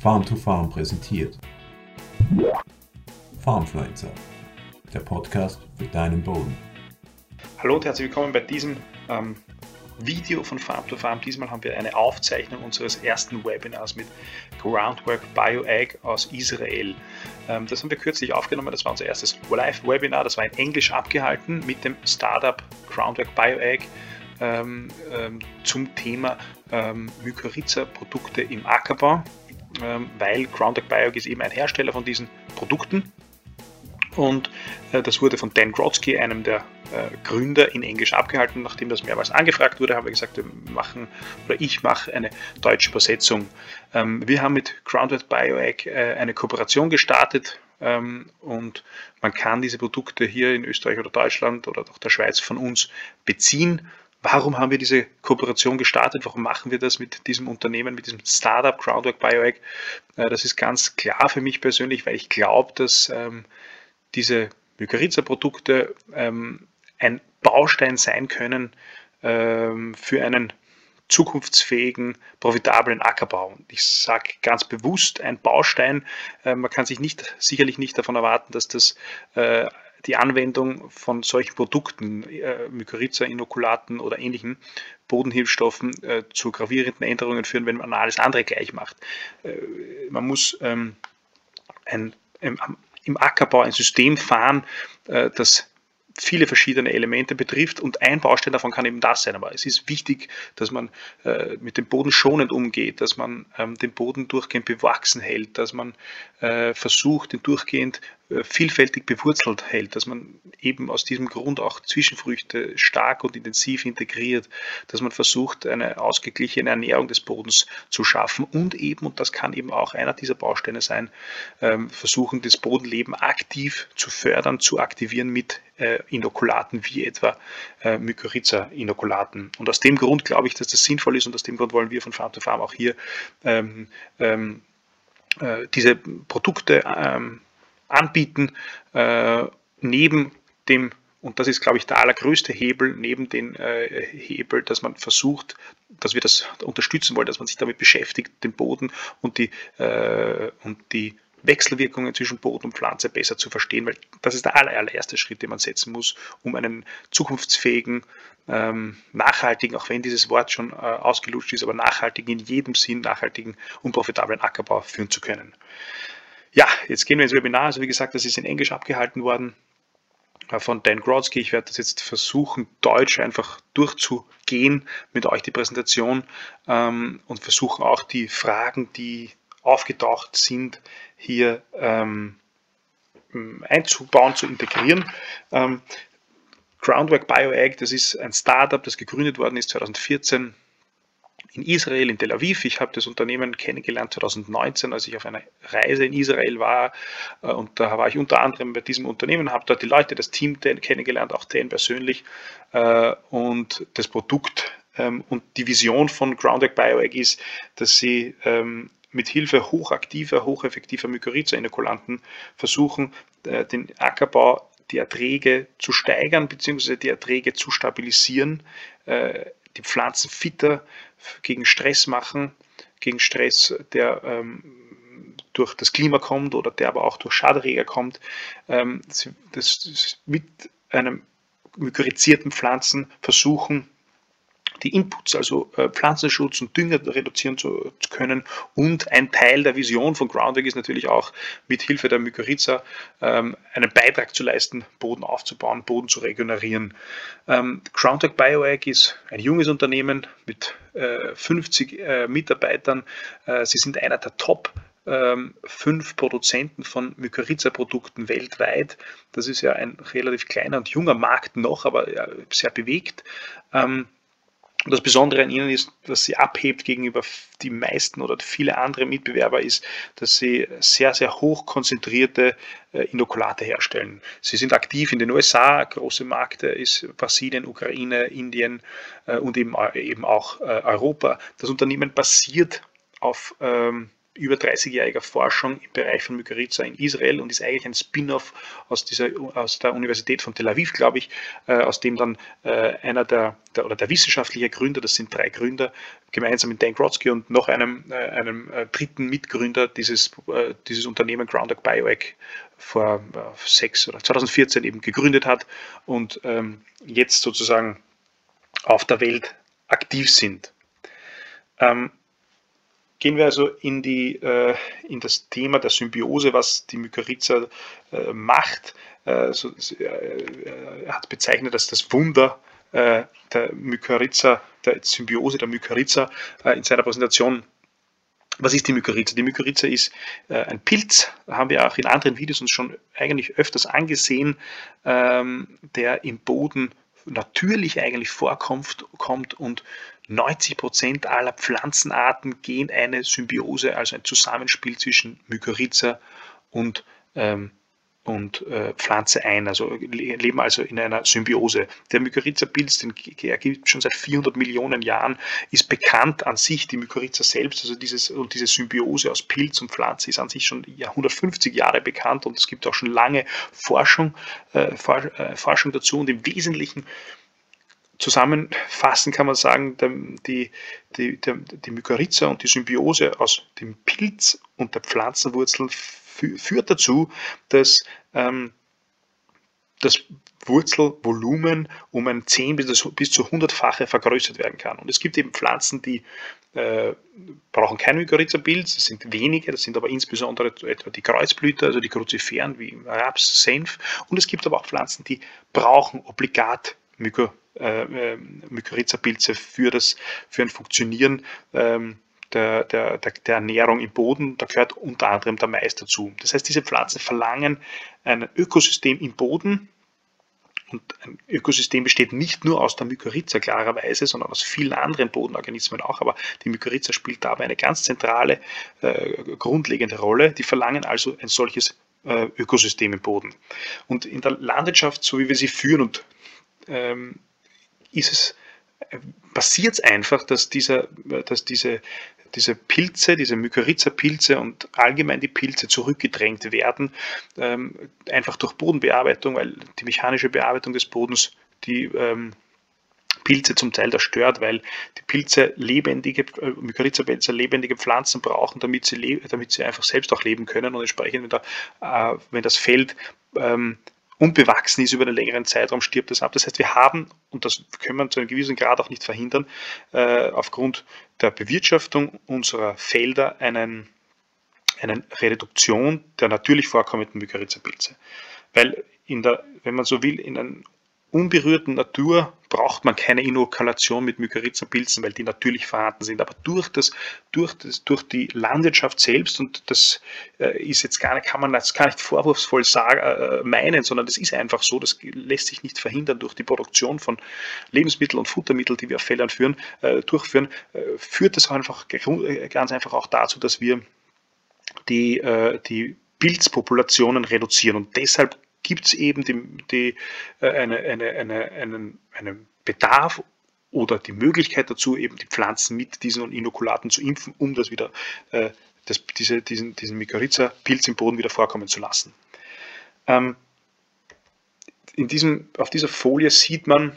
Farm to Farm präsentiert. Farmfluencer, der Podcast für deinen Boden. Hallo und herzlich willkommen bei diesem ähm, Video von Farm to Farm. Diesmal haben wir eine Aufzeichnung unseres ersten Webinars mit Groundwork BioAg aus Israel. Ähm, das haben wir kürzlich aufgenommen. Das war unser erstes Live-Webinar. Das war in Englisch abgehalten mit dem Startup Groundwork BioAg ähm, ähm, zum Thema ähm, Mykorrhiza-Produkte im Ackerbau, weil Groundwork BioAg ist eben ein Hersteller von diesen Produkten. Und äh, das wurde von Dan Grodzki, einem der äh, Gründer, in Englisch abgehalten. Nachdem das mehrmals angefragt wurde, haben wir gesagt, wir machen oder ich mache eine deutsche Übersetzung. Ähm, wir haben mit Groundwork BioAg äh, eine Kooperation gestartet ähm, und man kann diese Produkte hier in Österreich oder Deutschland oder auch der Schweiz von uns beziehen Warum haben wir diese Kooperation gestartet? Warum machen wir das mit diesem Unternehmen, mit diesem Startup Groundwork BioAg? Äh, das ist ganz klar für mich persönlich, weil ich glaube, dass ähm, diese Mykorrhiza-Produkte ähm, ein Baustein sein können ähm, für einen zukunftsfähigen, profitablen Ackerbau. Ich sage ganz bewusst ein Baustein. Äh, man kann sich nicht, sicherlich nicht davon erwarten, dass das äh, die Anwendung von solchen Produkten, äh, Mykorrhiza-Inokulaten oder ähnlichen Bodenhilfstoffen äh, zu gravierenden Änderungen führen, wenn man alles andere gleich macht. Äh, man muss ähm, ein, ein, im Ackerbau ein System fahren, äh, das viele verschiedene Elemente betrifft und ein Baustein davon kann eben das sein. Aber es ist wichtig, dass man äh, mit dem Boden schonend umgeht, dass man ähm, den Boden durchgehend bewachsen hält, dass man äh, versucht, den durchgehend vielfältig bewurzelt hält, dass man eben aus diesem Grund auch Zwischenfrüchte stark und intensiv integriert, dass man versucht, eine ausgeglichene Ernährung des Bodens zu schaffen und eben, und das kann eben auch einer dieser Bausteine sein, ähm, versuchen, das Bodenleben aktiv zu fördern, zu aktivieren mit äh, Inokulaten wie etwa äh, Mykorrhiza-Inokulaten. Und aus dem Grund glaube ich, dass das sinnvoll ist und aus dem Grund wollen wir von Farm to Farm auch hier ähm, ähm, diese Produkte ähm, anbieten, äh, neben dem, und das ist, glaube ich, der allergrößte Hebel, neben dem äh, Hebel, dass man versucht, dass wir das unterstützen wollen, dass man sich damit beschäftigt, den Boden und die, äh, und die Wechselwirkungen zwischen Boden und Pflanze besser zu verstehen, weil das ist der allererste Schritt, den man setzen muss, um einen zukunftsfähigen, ähm, nachhaltigen, auch wenn dieses Wort schon äh, ausgelutscht ist, aber nachhaltigen in jedem Sinn, nachhaltigen und profitablen Ackerbau führen zu können. Ja, jetzt gehen wir ins Webinar. Also wie gesagt, das ist in Englisch abgehalten worden äh, von Dan Grodzki. Ich werde das jetzt versuchen, Deutsch einfach durchzugehen mit euch die Präsentation ähm, und versuchen auch die Fragen, die aufgetaucht sind, hier ähm, einzubauen, zu integrieren. Ähm, Groundwork BioAg, das ist ein Startup, das gegründet worden ist 2014 in Israel, in Tel Aviv. Ich habe das Unternehmen kennengelernt 2019, als ich auf einer Reise in Israel war. Äh, und da war ich unter anderem bei diesem Unternehmen, habe dort die Leute, das Team kennengelernt, auch den persönlich. Äh, und das Produkt ähm, und die Vision von Groundwork BioAg ist, dass sie ähm, mit Hilfe hochaktiver, hocheffektiver Mykorrhiza-Inokulanten versuchen, äh, den Ackerbau die Erträge zu steigern bzw. die Erträge zu stabilisieren, die Pflanzen fitter gegen Stress machen, gegen Stress, der ähm, durch das Klima kommt oder der aber auch durch Schaderreger kommt. Ähm, das, das mit einem mykorrhizierten Pflanzen versuchen, die Inputs, also äh, Pflanzenschutz und Dünger reduzieren zu, können. Und ein Teil der Vision von Groundwork ist natürlich auch mit Hilfe der Mykorrhiza ähm, einen Beitrag zu leisten, Boden aufzubauen, Boden zu regenerieren. Ähm, Groundwork BioAg ist ein junges Unternehmen mit äh, 50 äh, Mitarbeitern. Äh, sie sind einer der Top ähm, fünf Produzenten von Mykorrhiza-Produkten weltweit. Das ist ja ein relativ kleiner und junger Markt noch, aber sehr bewegt. Und das Besondere an ihnen ist, dass sie abhebt gegenüber die meisten oder viele andere Mitbewerber ist, dass sie sehr, sehr hoch konzentrierte äh, Inokulate herstellen. Sie sind aktiv in den USA, große Märkte ist Brasilien, Ukraine, Indien äh, und eben, auch äh, Europa. Das Unternehmen basiert auf ähm, über 30-jähriger Forschung im Bereich von Mykorrhiza in Israel und ist eigentlich ein Spin-off aus, aus der Universität von Tel Aviv, glaube ich, äh, aus dem dann äh, einer der, der, oder der wissenschaftliche Gründer, das sind drei Gründer, gemeinsam mit Dan Grotzky und noch einem, äh, einem dritten Mitgründer dieses, dieses Unternehmen Groundhog Bioec vor sechs oder 2014 eben gegründet hat und ähm, jetzt sozusagen auf der Welt aktiv sind. Ähm, gehen wir also in, die, äh, in das Thema der Symbiose, was die Mykorrhiza äh, macht. So, äh, er hat bezeichnet als das Wunder der Mykorrhiza, der Symbiose der Mykorrhiza in seiner Präsentation was ist die Mykorrhiza? Die Mykorrhiza ist ein Pilz, haben wir auch in anderen Videos uns schon eigentlich öfters angesehen, ähm, der im Boden natürlich eigentlich vorkommt kommt und 90 Prozent aller Pflanzenarten gehen eine Symbiose, also ein Zusammenspiel zwischen Mykorrhiza und ähm, und äh, Pflanze ein, also leben also in einer Symbiose. Der Mykorrhiza-Pilz, den ergibt schon seit 400 Millionen Jahren, ist bekannt an sich, die Mykorrhiza selbst, also dieses, und diese Symbiose aus Pilz und Pflanze ist an sich schon 150 Jahre bekannt und es gibt auch schon lange Forschung, äh, äh, Forschung dazu und im Wesentlichen zusammenfassen kann man sagen, die, die, die, die Mykorrhiza und die Symbiose aus dem Pilz und der Pflanzenwurzel führt dazu, dass ähm, das Wurzelvolumen um ein 10 bis, bis zu 100-fache vergrößert werden kann. Und es gibt eben Pflanzen, die äh, brauchen kein Mykorrhiza-Pilz, das sind wenige, das sind aber insbesondere etwa die Kreuzblüter, also die Kruziferen wie Raps, Senf. Und es gibt aber auch Pflanzen, die brauchen obligat Myko, äh, äh Mykorrhiza-Pilze für, für ein Funktionieren ähm, der, der, der, der Ernährung im Boden. Da gehört unter anderem der Mais dazu. Das heißt, diese Pflanzen verlangen ein Ökosystem im Boden, und ein Ökosystem besteht nicht nur aus der Mykorrhiza klarerweise, sondern aus vielen anderen Bodenorganismen auch. Aber die Mykorrhiza spielt dabei eine ganz zentrale, äh, grundlegende Rolle. Die verlangen also ein solches äh, Ökosystem im Boden. Und in der Landwirtschaft, so wie wir sie führen, und ähm, ist es äh, passiert es einfach, dass, dieser, dass diese diese Pilze, diese Mykorrhiza-Pilze und allgemein die Pilze zurückgedrängt werden, ähm, einfach durch Bodenbearbeitung, weil die mechanische Bearbeitung des Bodens die ähm, Pilze zum Teil zerstört, weil die Pilze lebendige, äh, Mykorrhiza-Pilze lebendige Pflanzen brauchen, damit sie, damit sie einfach selbst auch leben können und entsprechend, wenn, da, äh, wenn das Feld ähm, unbewachsen ist über einen längeren Zeitraum, stirbt es ab. Das heißt, wir haben, und das können wir zu einem gewissen Grad auch nicht verhindern, äh, aufgrund der Bewirtschaftung unserer Felder einen, eine Reduktion der natürlich vorkommenden Mykorrhiza-Pilze. Weil in der, wenn man so will, in einem unberührten Natur braucht man keine Inokulation mit Mykorrhiza-Pilzen, weil die natürlich vorhanden sind. Aber durch, das, durch, das, durch die Landwirtschaft selbst, und das äh, ist jetzt gar nicht, kann man das gar nicht vorwurfsvoll sagen, äh, meinen, sondern das ist einfach so, das lässt sich nicht verhindern durch die Produktion von Lebensmitteln und Futtermitteln, die wir auf Feldern führen, äh, durchführen, äh, führt das einfach äh, ganz einfach auch dazu, dass wir die, äh, die Pilzpopulationen reduzieren. Und deshalb gibt es eben die, die, äh, eine, eine, eine, einen, einen Bedarf oder die Möglichkeit dazu, eben die Pflanzen mit diesen Inokulaten zu impfen, um das wieder, äh, das, diese, diesen, diesen Mykorrhiza-Pilz im Boden wieder vorkommen zu lassen. Ähm, in diesem, auf dieser Folie sieht man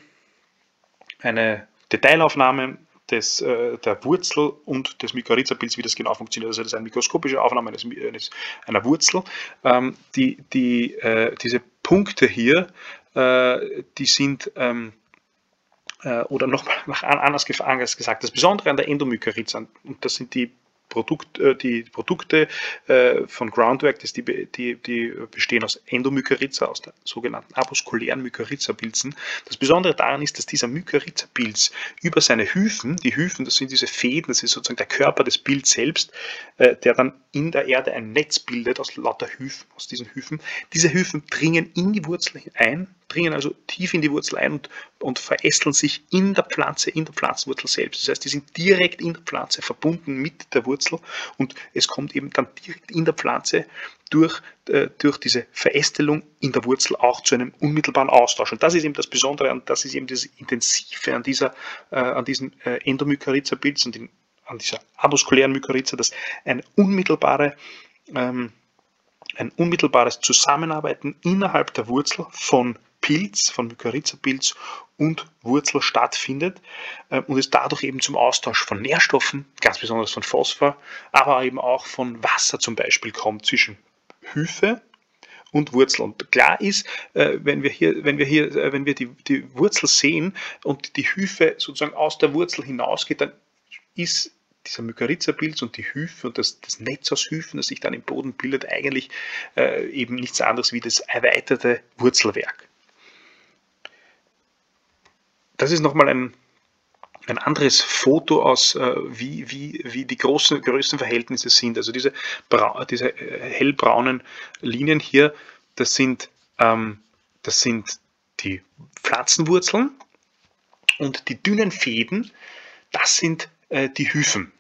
eine Detailaufnahme des, äh, der Wurzel und des Mykorrhiza-Pilz, wie das genau funktioniert. Also das ist eine mikroskopische Aufnahme eines, eines, einer Wurzel. Ähm, die, die, äh, diese Punkte hier, äh, die sind ähm, äh, oder noch anders gesagt, das Besondere an der Endomykorrhiza, und das sind die Produkt, äh, die Produkte äh, von Groundwork, das die, die, die bestehen aus Endomykorrhiza, aus der sogenannten avaskulären Mykorrhiza-Pilzen. Das Besondere daran ist, dass dieser Mykorrhiza-Pilz über seine Hyphen, die Hyphen, das sind diese Fäden, das ist sozusagen der Körper des Pilz selbst, äh, der dann in der Erde ein Netz bildet aus lauter Hyphen, aus diesen Hyphen. Diese Hyphen dringen in die Wurzel ein, dringen also tief in die Wurzel ein und, und verästeln sich in der Pflanze, in der Pflanzenwurzel selbst. Das heißt, die sind direkt in der Pflanze verbunden mit der Wurzel und es kommt eben dann direkt in der Pflanze durch, äh, durch diese Verästelung in der Wurzel auch zu einem unmittelbaren Austausch. Und das ist eben das Besondere und das ist eben das Intensive an, dieser, äh, an diesem äh, Endomykorrhiza-Pilz und in an dieser avaskulären Mykorrhiza, dass eine unmittelbare ähm, ein unmittelbares Zusammenarbeiten innerhalb der Wurzel von Pilz, von Mykorrhiza-Pilz und Wurzel stattfindet äh, und es dadurch eben zum Austausch von Nährstoffen, ganz besonders von Phosphor, aber eben auch von Wasser zum Beispiel kommt zwischen Hyphe und Wurzel. Und klar ist, äh, wenn wir hier, wenn wir hier, äh, wenn wir die, die Wurzel sehen und die Hyphe sozusagen aus der Wurzel hinausgeht, dann ist dieser Mykorrhiza-Pilz und die Hyphe und das, das, Netz aus Hyphen, das sich dann im Boden bildet, eigentlich äh, eben nichts anderes wie das erweiterte Wurzelwerk. Das ist nochmal ein, ein anderes Foto aus, äh, wie, wie, wie die großen, größten Verhältnisse sind. Also diese, diese äh, hellbraunen Linien hier, das sind, ähm, das sind die Pflanzenwurzeln und die dünnen Fäden, das sind äh, die Hyphen.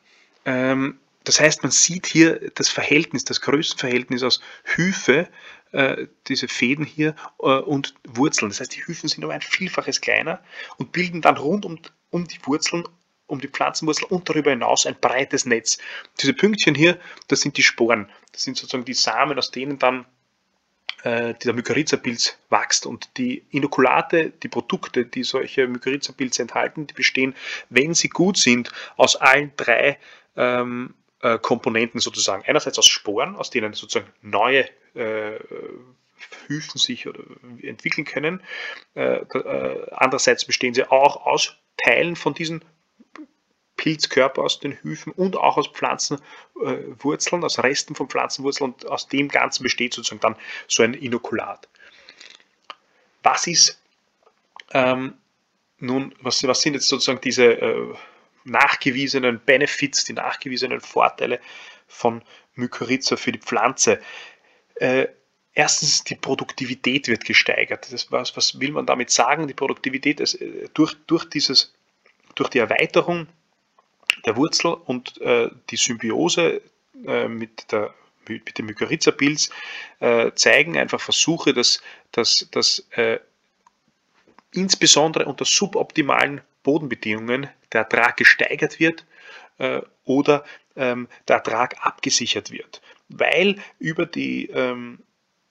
Ähm, das heißt, man sieht hier das Verhältnis, das Größenverhältnis aus Hyphe, äh, diese Fäden hier, äh, und Wurzeln. Das heißt, die Hyphen sind um ein Vielfaches kleiner und bilden dann rund um, um die Wurzeln um die Pflanzenwurzel und darüber hinaus ein breites Netz. Diese Pünktchen hier, das sind die Sporen. Das sind sozusagen die Samen, aus denen dann äh, dieser Mykorrhiza-Pilz wächst. Und die Inokulate, die Produkte, die solche Mykorrhiza-Pilze enthalten, die bestehen, wenn sie gut sind, aus allen drei ähm, äh, Komponenten sozusagen. Einerseits aus Sporen, aus denen sozusagen neue äh, Hyphen sich entwickeln können. Äh, äh, andererseits bestehen sie auch aus Teilen von diesen Pilzkörper aus den Hyphen und auch aus Pflanzenwurzeln, aus Resten von Pflanzenwurzeln und aus dem Ganzen besteht sozusagen dann so ein Inokulat. Was ist ähm, nun, was, was, sind jetzt sozusagen diese äh, nachgewiesenen Benefits, die nachgewiesenen Vorteile von Mykorrhiza für die Pflanze? Äh, erstens, die Produktivität wird gesteigert. Das, was, was will man damit sagen? Die Produktivität ist, äh, durch, durch, dieses, durch die Erweiterung der Wurzel und äh, die Symbiose äh, mit, der, mit dem Mykorrhiza-Pilz äh, zeigen einfach Versuche, dass, dass, dass äh, insbesondere unter suboptimalen Bodenbedingungen der Ertrag gesteigert wird äh, oder ähm, der Ertrag abgesichert wird, weil über die ähm,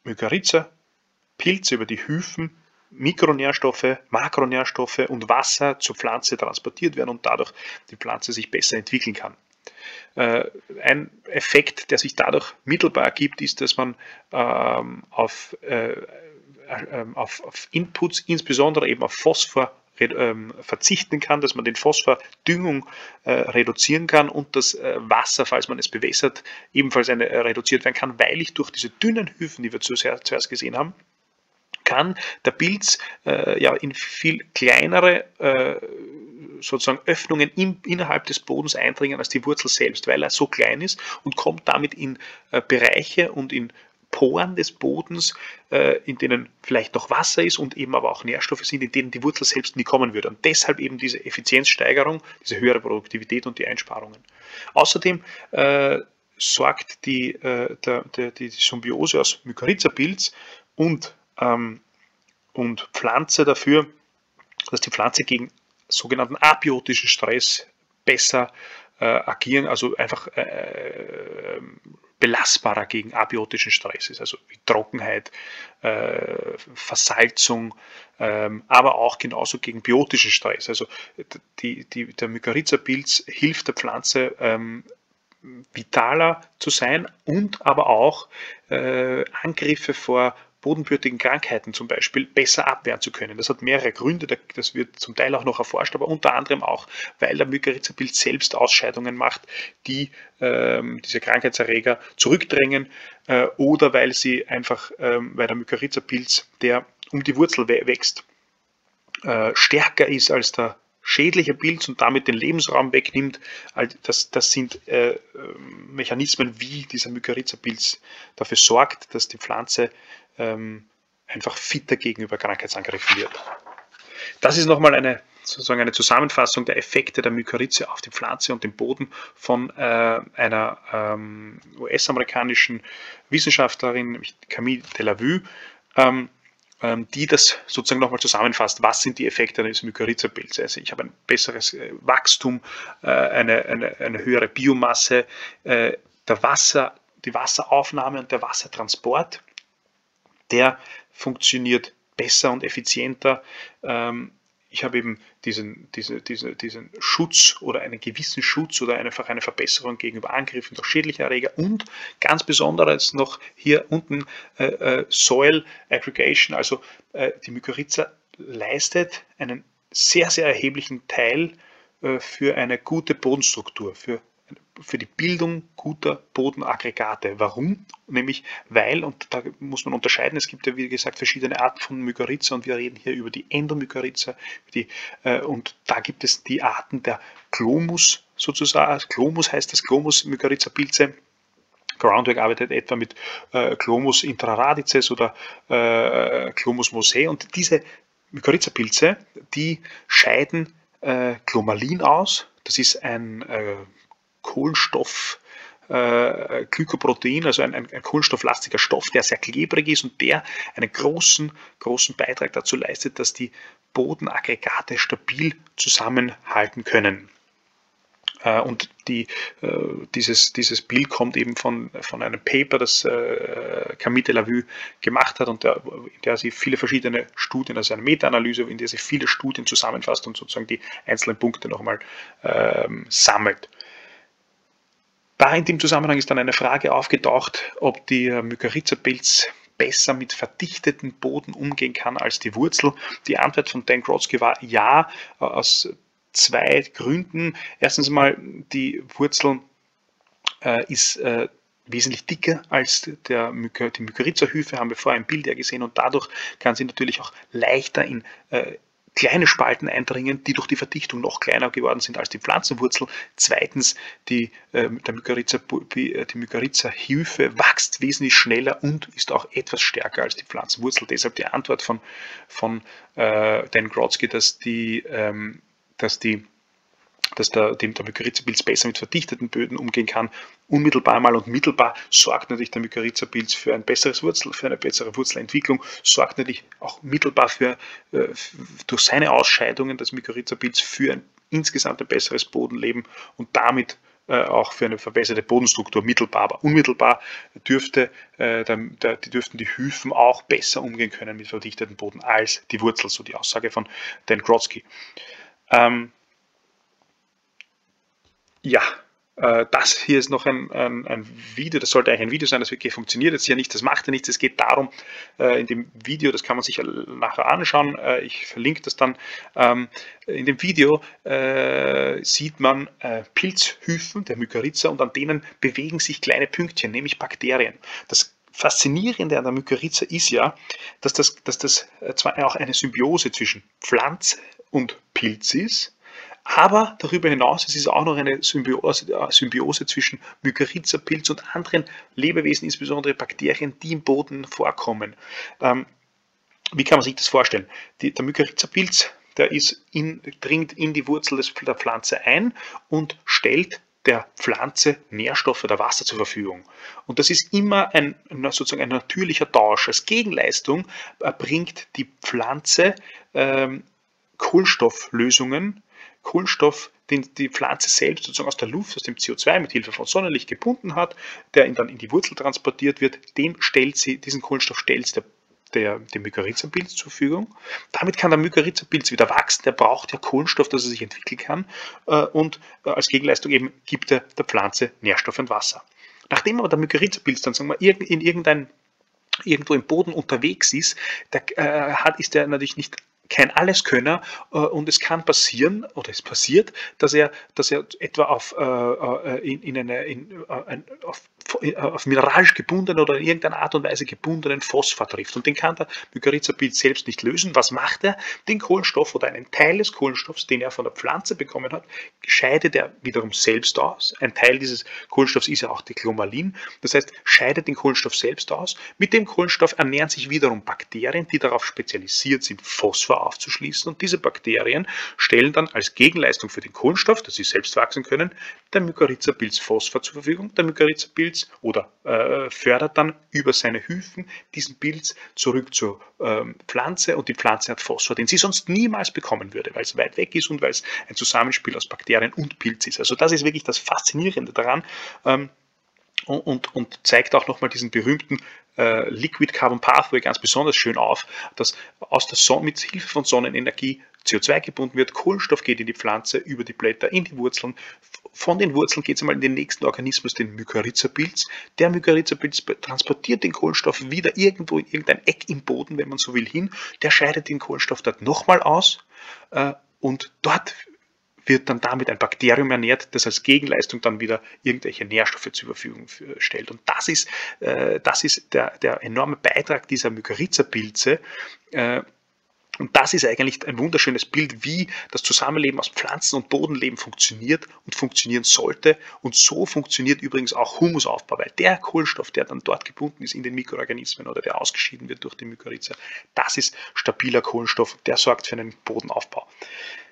Mykorrhiza-Pilze, über die Hyphen Mikronährstoffe, Makronährstoffe und Wasser zur Pflanze transportiert werden und dadurch die Pflanze sich besser entwickeln kann. Äh, ein Effekt, der sich dadurch mittelbar ergibt, ist, dass man ähm, auf, äh, äh, auf, auf Inputs, insbesondere eben auf Phosphor, ähm, verzichten kann, dass man den Phosphordüngung äh, reduzieren kann und das äh, Wasser, falls man es bewässert, ebenfalls eine, äh, reduziert werden kann, weil ich durch diese dünnen Hyphen, die wir zuerst gesehen haben, kann der Pilz äh, ja in viel kleinere äh, sozusagen Öffnungen im, innerhalb des Bodens eindringen als die Wurzel selbst, weil er so klein ist und kommt damit in äh, Bereiche und in Poren des Bodens, äh, in denen vielleicht noch Wasser ist und eben aber auch Nährstoffe sind, in denen die Wurzel selbst nie kommen würde. Und deshalb eben diese Effizienzsteigerung, diese höhere Produktivität und die Einsparungen. Außerdem äh, sorgt die, äh, der, der, die Symbiose aus Mykorrhiza-Pilz und ähm, und Pflanze dafür, dass die Pflanze gegen sogenannten abiotischen Stress besser äh, agieren, also einfach äh, äh, belastbarer gegen abiotischen Stress ist, also wie Trockenheit, äh, Versalzung, ähm, aber auch genauso gegen biotischen Stress. Also die, die, der Mykorrhiza-Pilz hilft der Pflanze ähm, vitaler zu sein und aber auch äh, Angriffe vor bodenbürtigen Krankheiten zum Beispiel besser abwehren zu können. Das hat mehrere Gründe, das wird zum Teil auch noch erforscht, aber unter anderem auch, weil der Mykorrhiza-Pilz selbst Ausscheidungen macht, die ähm, diese Krankheitserreger zurückdrängen äh, oder weil sie einfach, ähm, weil der Mykorrhiza-Pilz, der um die Wurzel wächst, äh, stärker ist als der schädliche Pilz und damit den Lebensraum wegnimmt. Das, das sind äh, Mechanismen, wie dieser Mykorrhiza-Pilz dafür sorgt, dass die Pflanze ähm, einfach fitter gegenüber Krankheitsangriffen wird. Das ist nochmal eine, sozusagen eine Zusammenfassung der Effekte der Mykorrhize auf die Pflanze und den Boden von äh, einer ähm, US-amerikanischen Wissenschaftlerin, nämlich Camille Delavue. Ähm, ähm, die das sozusagen nochmal zusammenfasst. Was sind die Effekte eines Mykorrhiza-Pilzes? Also ich habe ein besseres äh, Wachstum, äh, eine, eine, eine höhere Biomasse, äh, der Wasser, die Wasseraufnahme und der Wassertransport, der funktioniert besser und effizienter. Ähm, ich habe eben diesen, diese, diese, diesen Schutz oder einen gewissen Schutz oder einfach eine Verbesserung gegenüber Angriffen durch schädliche Erreger und ganz besonderes noch hier unten äh, äh, Soil Aggregation, also äh, die Mykorrhiza leistet einen sehr, sehr erheblichen Teil für eine gute Bodenstruktur, für für die Bildung guter Bodenaggregate. Warum? Nämlich weil, und da muss man unterscheiden, es gibt ja wie gesagt verschiedene Arten von Mykorrhiza und wir reden hier über die Endomykorrhiza die, äh, und da gibt es die Arten der Chlomus sozusagen, Chlomus heißt das Chlomus Mykorrhiza Pilze. Groundwork arbeitet etwa mit äh, Chlomus intraradices oder äh, Chlomus mosae und diese Mykorrhiza-Pilze, die scheiden äh, Chlomalin aus. Das ist ein äh, Kohlenstoff, äh, Glykoprotein, also ein, ein, ein, kohlenstofflastiger Stoff, der sehr klebrig ist und der einen großen, großen Beitrag dazu leistet, dass die Bodenaggregate stabil zusammenhalten können. Äh, und die, äh, dieses, dieses Bild kommt eben von, von einem Paper, das äh, Camille Delavue gemacht hat und der, in der sie viele verschiedene Studien, also eine Meta-Analyse, in der sie viele Studien zusammenfasst und sozusagen die einzelnen Punkte nochmal ähm, sammelt. Da in dem Zusammenhang ist dann eine Frage aufgetaucht, ob die Mykorrhiza-Pilz besser mit verdichteten Boden umgehen kann als die Wurzel. Die Antwort von Dan Grotzky war ja, aus zwei Gründen. Erstens mal, die Wurzel äh, ist äh, wesentlich dicker als der Myko, die Mykorrhiza-Hyphe, haben wir vorher im Bild ja gesehen, und dadurch kann sie natürlich auch leichter in äh, kleine Spalten eindringen, die durch die Verdichtung noch kleiner geworden sind als die Pflanzenwurzel. Zweitens, die, äh, Mykorrhiza, äh, die Mykorrhiza-Hilfe wächst wesentlich schneller und ist auch etwas stärker als die Pflanzenwurzel. Deshalb die Antwort von, von äh, Dan Grotzky, dass die, ähm, dass die dass der, dem der Mykorrhiza-Pilz besser mit verdichteten Böden umgehen kann. Unmittelbar mal und mittelbar sorgt natürlich der Mykorrhiza-Pilz für ein besseres Wurzel, für eine bessere Wurzelentwicklung, sorgt natürlich auch mittelbar für, äh, durch seine Ausscheidungen des Mykorrhiza-Pilz für ein insgesamt ein besseres Bodenleben und damit äh, auch für eine verbesserte Bodenstruktur mittelbar, aber unmittelbar dürfte, äh, der, der, die dürften die Hyphen auch besser umgehen können mit verdichteten Boden als die Wurzel, so die Aussage von Dan Grotzky. Ähm, ja, äh, das hier ist noch ein, ein, ein, Video, das sollte eigentlich ein Video sein, das wirklich funktioniert jetzt hier nicht, das macht ja nichts, es geht darum, äh, in dem Video, das kann man sich nachher anschauen, äh, ich verlinke das dann, ähm, in dem Video sieht man Pilzhyphen der Mykorrhiza und an denen bewegen sich kleine Pünktchen, nämlich Bakterien. Das Faszinierende an der Mykorrhiza ist ja, dass das, dass das zwar auch eine Symbiose zwischen Pflanze und Pilz ist, aber darüber hinaus es ist es auch noch eine Symbiose, äh, Symbiose zwischen Mykorrhiza-Pilz und anderen Lebewesen, insbesondere Bakterien, die im Boden vorkommen. Ähm, wie kann man sich das vorstellen? Die, der Mykorrhiza-Pilz, der ist in, dringt in die Wurzel des, der Pflanze ein und stellt der Pflanze Nährstoffe oder Wasser zur Verfügung. Und das ist immer ein, sozusagen ein natürlicher Tausch. Als Gegenleistung bringt die Pflanze ähm, Kohlenstofflösungen Kohlenstoff, den die Pflanze selbst sozusagen aus der Luft, aus dem CO2 mit Hilfe von Sonnenlicht gebunden hat, der ihn dann in die Wurzel transportiert wird, dem stellt sie, diesen Kohlenstoff stellt sie der der, dem Mykorrhiza-Pilz zur Verfügung. Damit kann der Mykorrhiza-Pilz wieder wachsen, der braucht ja Kohlenstoff, dass er sich entwickeln kann äh, und äh, als Gegenleistung eben gibt er der Pflanze Nährstoff und Wasser. Nachdem aber der Mykorrhiza-Pilz dann sagen wir, in irgendein irgendwo im Boden unterwegs ist, der, äh, hat, ist er natürlich nicht kein Alleskönner äh, und es kann passieren, oder es passiert, dass er, dass er etwa auf, äh, äh in, in eine, in, auf auf mineralisch gebundenen oder in irgendeiner Art und Weise gebundenen Phosphor trifft. Und den kann der Mykorrhiza-Pilz selbst nicht lösen. Was macht er? Den Kohlenstoff oder einen Teil des Kohlenstoffs, den er von der Pflanze bekommen hat, scheidet er wiederum selbst aus. Ein Teil dieses Kohlenstoffs ist ja auch die Chlomalin. Das heißt, scheidet den Kohlenstoff selbst aus. Mit dem Kohlenstoff ernähren sich wiederum Bakterien, die darauf spezialisiert sind, Phosphor aufzuschließen. Und diese Bakterien stellen dann als Gegenleistung für den Kohlenstoff, dass sie selbst wachsen können, der Mykorrhiza-Pilz Phosphor zur Verfügung. Der Mykorrhiza-Pilz Pilz oder äh, fördert dann über seine Hyphen diesen Pilz zurück zur ähm, Pflanze und die Pflanze hat Phosphor, den sie sonst niemals bekommen würde, weil es weit weg ist und weil es ein Zusammenspiel aus Bakterien und Pilz ist. Also das ist wirklich das Faszinierende daran. Ähm, und, und, und, zeigt auch nochmal diesen berühmten äh, Liquid Carbon Pathway ganz besonders schön auf, dass aus der Sonne mit Hilfe von Sonnenenergie CO2 gebunden wird, Kohlenstoff geht in die Pflanze, über die Blätter, in die Wurzeln. Von den Wurzeln geht es einmal in den nächsten Organismus, den Mykorrhiza-Pilz. Der Mykorrhiza-Pilz transportiert den Kohlenstoff wieder irgendwo in irgendein Eck im Boden, wenn man so will, hin. Der scheidet den Kohlenstoff dort nochmal aus äh, und dort wird dann damit ein Bakterium ernährt, das als Gegenleistung dann wieder irgendwelche Nährstoffe zur Verfügung stellt. Und das ist, äh, das ist der, der enorme Beitrag dieser Mykorrhiza-Pilze, äh, und das ist eigentlich ein wunderschönes Bild, wie das Zusammenleben aus Pflanzen- und Bodenleben funktioniert und funktionieren sollte. Und so funktioniert übrigens auch Humusaufbau, weil der Kohlenstoff, der dann dort gebunden ist in den Mikroorganismen oder der ausgeschieden wird durch die Mykorrhiza, das ist stabiler Kohlenstoff, der sorgt für einen Bodenaufbau.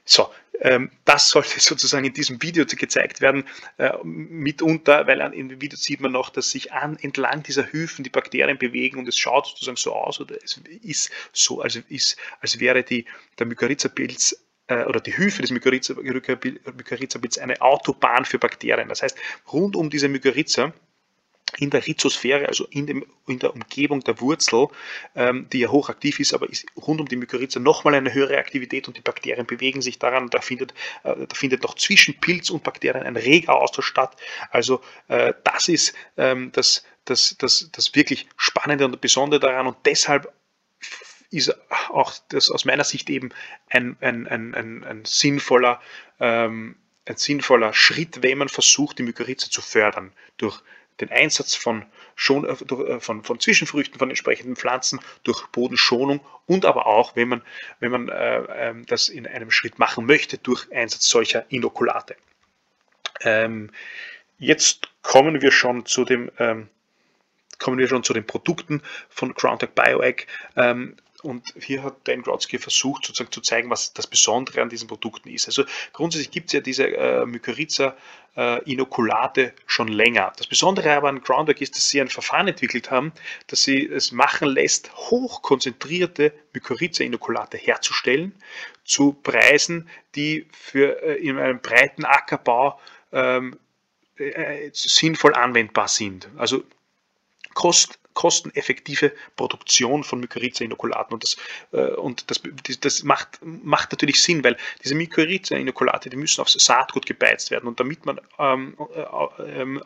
So, ähm, das sollte sozusagen in diesem Video gezeigt werden, äh, mitunter, weil in dem Video sieht man noch, dass sich an, entlang dieser Hyphen die Bakterien bewegen und es schaut sozusagen so aus oder es ist so, also ist, als wäre die, der Mykorrhiza-Pilz äh, oder die Hyphe des Mykorrhiza-Pilz eine Autobahn für Bakterien. Das heißt, rund um diese Mykorrhiza in der Rhizosphäre, also in, dem, in der Umgebung der Wurzel, ähm, die ja hochaktiv ist, aber ist rund um die Mykorrhiza nochmal eine höhere Aktivität und die Bakterien bewegen sich daran. Da findet, äh, da findet noch zwischen Pilz und Bakterien ein reger Austausch statt. Also äh, das ist ähm, das, das, das, das wirklich Spannende und Besondere daran und deshalb ist auch das aus meiner Sicht eben ein, ein, ein, ein, ein sinnvoller ähm, ein sinnvoller Schritt, wenn man versucht, die Mykorrhiza zu fördern durch den Einsatz von, schon, äh, äh, von, von Zwischenfrüchten, von entsprechenden Pflanzen durch Bodenschonung und aber auch, wenn man, wenn man äh, äh, das in einem Schritt machen möchte, durch Einsatz solcher Inokulate. Ähm, jetzt kommen wir schon zu dem ähm, kommen wir schon zu den Produkten von Groundtech BioEgg. Ähm, und hier hat Dan Grotzky versucht sozusagen zu zeigen, was das Besondere an diesen Produkten ist. Also grundsätzlich gibt es ja diese äh, Mykorrhiza äh, Inokulate schon länger. Das Besondere aber an Groundwork ist, dass sie ein Verfahren entwickelt haben, das sie es machen lässt, hochkonzentrierte Mykorrhiza Inokulate herzustellen zu Preisen, die für äh, in einem breiten Ackerbau ähm, äh, sinnvoll anwendbar sind. Also Kost, kosteneffektive Produktion von Mykorrhiza-Inokulaten. Und, das, äh, und das, das macht, macht natürlich Sinn, weil diese Mykorrhiza-Inokulate, die müssen aufs Saatgut gebeizt werden. Und damit man ähm, äh, äh,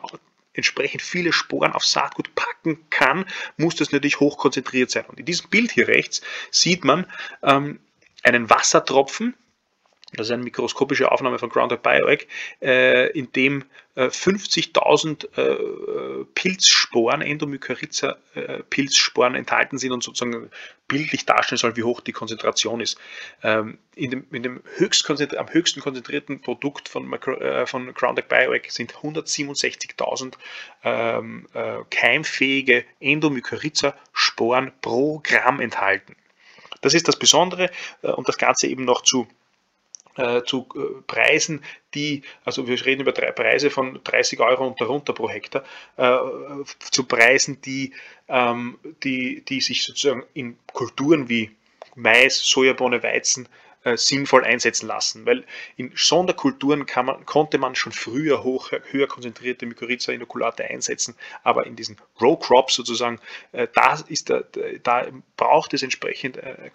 entsprechend viele Sporen auf Saatgut packen kann, muss das natürlich hochkonzentriert sein. Und in diesem Bild hier rechts sieht man ähm, einen Wassertropfen, das ist eine mikroskopische Aufnahme von Groundhog BioEgg, äh, in dem äh, 50.000 äh, Pilzsporen, Endomykorrhiza äh, enthalten sind und sozusagen bildlich darstellen soll, wie hoch die Konzentration ist. Ähm, in dem, in dem höchst am höchsten konzentrierten Produkt von, äh, von Groundhog BioEgg sind 167.000 ähm, äh, keimfähige Endomykorrhiza Sporen pro Gramm enthalten. Das ist das Besondere und das Ganze eben noch zu äh, zu äh, Preisen, die, also wir reden über drei Preise von 30 Euro und darunter pro Hektar, äh, zu Preisen, die, ähm, die, die sich sozusagen in Kulturen wie Mais, Sojabohne, Weizen äh, sinnvoll einsetzen lassen. Weil in Sonderkulturen man, konnte man schon früher hoch, höher konzentrierte Mykorrhiza-Inokulate einsetzen, aber in diesen Row Crops sozusagen, äh, da, ist der, da braucht es entsprechend äh,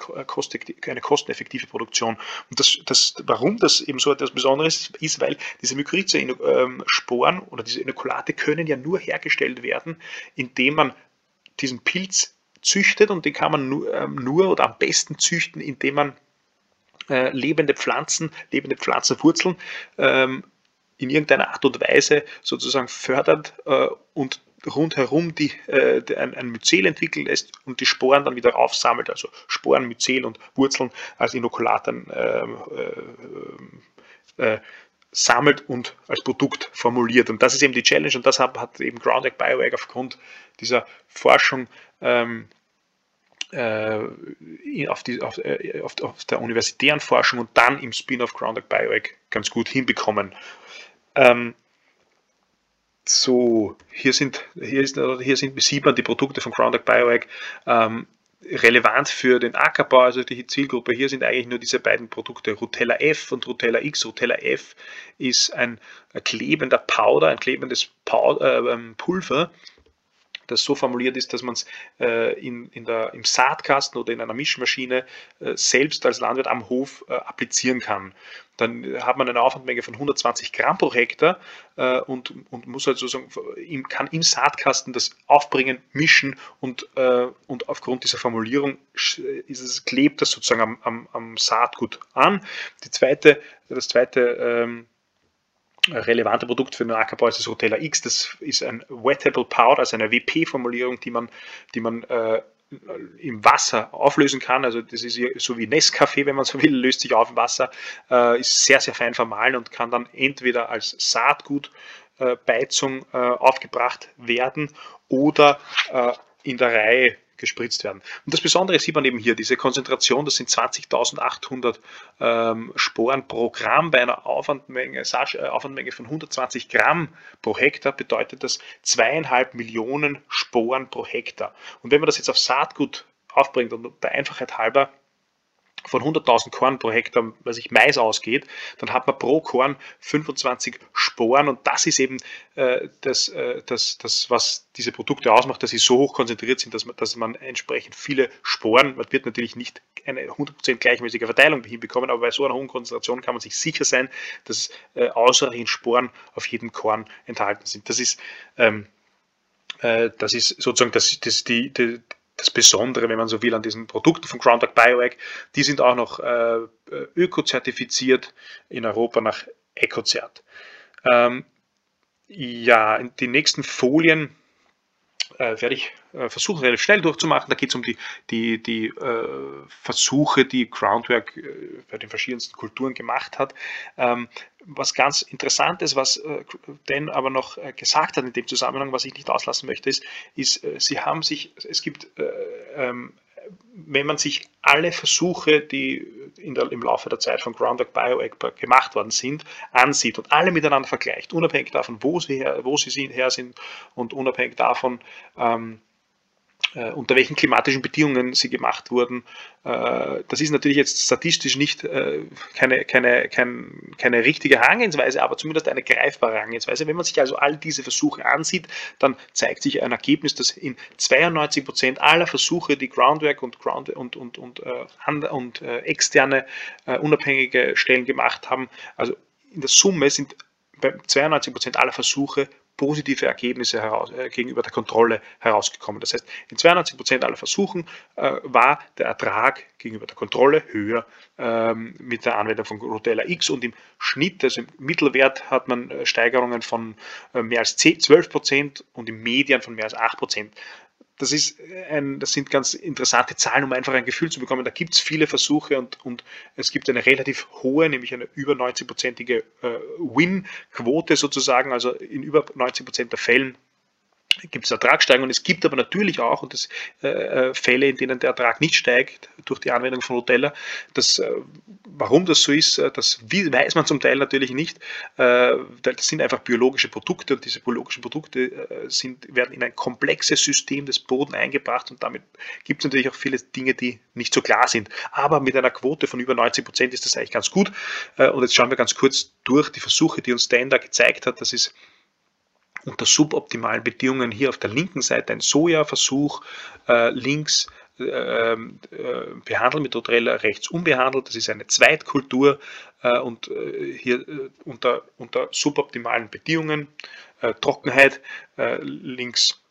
eine kosteneffektive Produktion. Und das, das, warum das eben so etwas Besonderes ist, weil diese Mykorrhiza-Sporen oder diese Inokulate können ja nur hergestellt werden, indem man diesen Pilz züchtet und den kann man nur, ähm, nur oder am besten züchten, indem man äh, lebende Pflanzen, lebende Pflanzenwurzeln ähm, in irgendeiner Art und Weise sozusagen fördert äh, und rundherum die, äh, ein, ein Myzel entwickeln lässt und die Sporen dann wieder aufsammelt, also Sporen, Myzel und Wurzeln als Inokulaten ähm, äh, äh, sammelt und als Produkt formuliert. Und das ist eben die Challenge und das hat, hat eben Groundhog BioEgg aufgrund dieser Forschung ähm, äh, auf, die, auf, äh, auf, auf, der universitären Forschung und dann im Spin-off Groundhog BioEgg ganz gut hinbekommen. Ähm, so, hier sind, hier ist, hier sind, sieht man die Produkte von Groundhog Bioag ähm, relevant für den Ackerbau, also die Zielgruppe. Hier sind eigentlich nur diese beiden Produkte, Rutella F und Rutella X. Rutella F ist ein, ein klebender Powder, ein klebendes Powder, äh, ähm, Pulver, das so formuliert ist, dass man es äh, in, in im Saatkasten oder in einer Mischmaschine äh, selbst als Landwirt am Hof äh, applizieren kann. Dann hat man eine Aufwandmenge von 120 Gramm pro Hektar äh, und, und muss also sagen, kann im Saatkasten das aufbringen, mischen und, äh, und aufgrund dieser Formulierung ist es, klebt das sozusagen am, am, am Saatgut an. Die zweite, das zweite ähm, relevante Produkt für den Ackerbau ist das Rotella X. Das ist ein Wettable Powder, also eine WP-Formulierung, die man, die man äh, im Wasser auflösen kann. Also das ist so wie Nescafé, wenn man so will, löst sich auf im Wasser, äh, ist sehr, sehr fein vermahlen und kann dann entweder als Saatgutbeizung äh, aufgebracht werden oder äh, in der Reihe gespritzt werden. Und das Besondere sieht man eben hier, diese Konzentration, das sind 20.800 ähm, Sporen pro Gramm bei einer Aufwandmenge, äh, Aufwandmenge von 120 Gramm pro Hektar, bedeutet das zweieinhalb Millionen Sporen pro Hektar. Und wenn man das jetzt auf Saatgut aufbringt und der Einfachheit halber von 100.000 Korn pro Hektar, was sich Mais ausgeht, dann hat man pro Korn 25 Sporen und das ist eben äh, das, äh, das, das, was diese Produkte ausmacht, dass sie so hoch konzentriert sind, dass man, dass man entsprechend viele Sporen, man wird natürlich nicht eine 100% gleichmäßige Verteilung hinbekommen, aber bei so einer hohen Konzentration kann man sich sicher sein, dass äh, ausreichend Sporen auf jedem Korn enthalten sind. Das ist ähm, äh, das ist sozusagen das, das die, die, das Besondere, wenn man so will, an diesen Produkten von Groundhog Bioag. Die sind auch noch äh, ökozertifiziert in Europa nach EcoCert. Ähm, ja, die nächsten Folien äh, werde ich äh, versuchen, relativ schnell durchzumachen. Da geht es um die, die, die äh, Versuche, die Groundwork äh, bei den verschiedensten Kulturen gemacht hat. Ähm, was ganz interessant ist, was äh, Dan aber noch äh, gesagt hat in dem Zusammenhang, was ich nicht auslassen möchte, ist, ist sie haben sich, es gibt ähm, wenn man sich alle Versuche, die der, im Laufe der Zeit von Groundhog Bioeck gemacht worden sind, ansieht und alle miteinander vergleicht, unabhängig davon, wo sie, her, wo sie her sind und unabhängig davon, ähm, äh, unter welchen klimatischen Bedingungen sie gemacht wurden. Äh, das ist natürlich jetzt statistisch nicht äh, keine, keine, kein, keine richtige Herangehensweise, aber zumindest eine greifbare Herangehensweise. Wenn man sich also all diese Versuche ansieht, dann zeigt sich ein Ergebnis, dass in 92 Prozent aller Versuche, die Groundwork und, Ground und, und, und, und, und externe unabhängige Stellen gemacht haben, also in der Summe sind bei 92 Prozent aller Versuche positive Ergebnisse heraus, äh, gegenüber der Kontrolle herausgekommen. Das heißt, in 92 Prozent aller Versuchen äh, war der Ertrag gegenüber der Kontrolle höher ähm, mit der Anwendung von Rotella X und im Schnitt, also im Mittelwert, hat man äh, Steigerungen von äh, mehr als 10, 12 Prozent und im Median von mehr als 8 Prozent das, ist ein, das sind ganz interessante Zahlen, um einfach ein Gefühl zu bekommen. Da gibt es viele Versuche und, und es gibt eine relativ hohe, nämlich eine über 90-prozentige äh, Win-Quote sozusagen. Also in über 90 Prozent der Fällen gibt es Ertragssteigerungen. Es gibt aber natürlich auch und das, äh, äh, Fälle, in denen der Ertrag nicht steigt durch die Anwendung von Nutella. Das, äh, warum das so ist, äh, das weiß man zum Teil natürlich nicht. Äh, das sind einfach biologische Produkte und diese biologischen Produkte äh, sind, werden in ein komplexes System des Bodens eingebracht und damit gibt es natürlich auch viele Dinge, die nicht so klar sind. Aber mit einer Quote von über 90 Prozent ist das eigentlich ganz gut. und jetzt schauen wir ganz kurz durch die Versuche, die uns Stan da gezeigt hat. Das ist unter suboptimalen Bedingungen hier auf der linken Seite ein Sojaversuch, äh, links äh, äh, behandelt mit Otrella, rechts unbehandelt. Das ist eine Zweitkultur äh, und äh, hier äh, unter, unter suboptimalen Bedingungen. Trockenheit links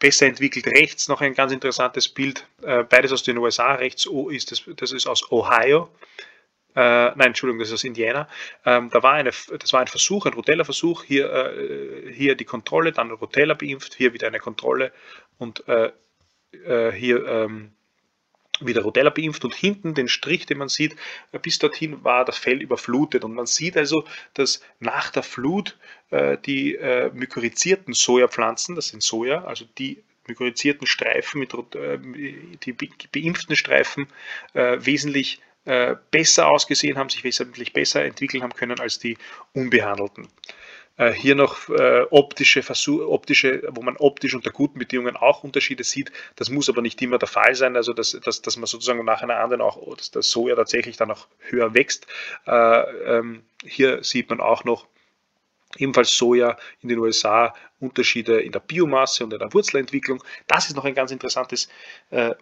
besser entwickelt. Rechts noch ein ganz interessantes Bild, beides aus den USA. Rechts ist das, das ist aus Ohio äh, nein, Entschuldigung, das ist aus Indiana. Ähm, da war eine, das war ein Versuch, ein Rotella-Versuch, hier, äh, hier die Kontrolle, dann Rotella beimpft, hier wieder eine Kontrolle und äh, äh, hier ähm, wieder Rotella beimpft und hinten den Strich, den man sieht, äh, bis dorthin war das Fell überflutet und man sieht also, dass nach der Flut äh, die äh, mykorrhizierten Sojapflanzen, das sind Soja, also die mykorrhizierten Streifen, mit, die beimpften Streifen, äh, wesentlich äh, besser ausgesehen haben, sich wesentlich besser entwickeln haben können als die unbehandelten. Äh, hier noch äh, optische Versuche, optische, wo man optisch unter guten Bedingungen auch Unterschiede sieht. Das muss aber nicht immer der Fall sein, also dass, dass, dass man sozusagen nach einer anderen auch, dass das Soja tatsächlich dann auch höher wächst. Äh, ähm, hier sieht man auch noch ebenfalls Soja in den USA, Unterschiede in der Biomasse und in der Wurzelentwicklung. Das ist noch ein ganz interessantes äh,